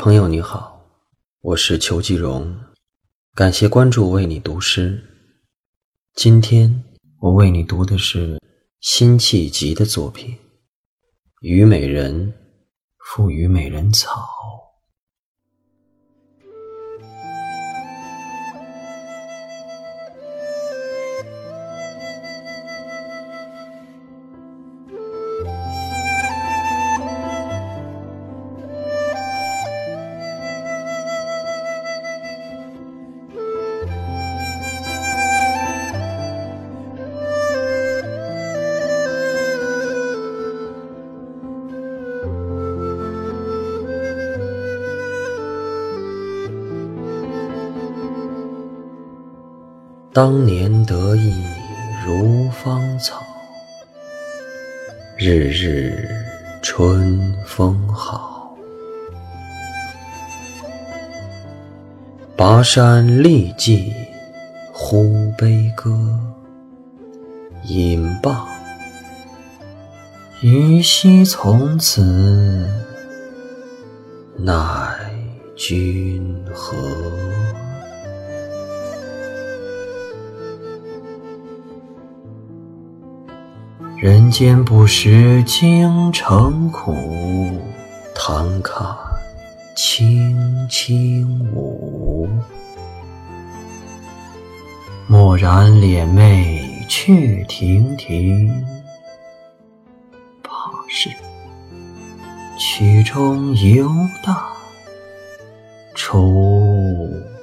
朋友你好，我是裘继荣，感谢关注，为你读诗。今天我为你读的是辛弃疾的作品《虞美人·赋虞美人草》。当年得意如芳草，日日春风好。拔山历骑呼悲歌，饮罢，予兮从此，奈君何？人间不识京城苦，弹看卿卿舞。蓦然敛袂却亭亭，怕是曲中犹带楚歌声。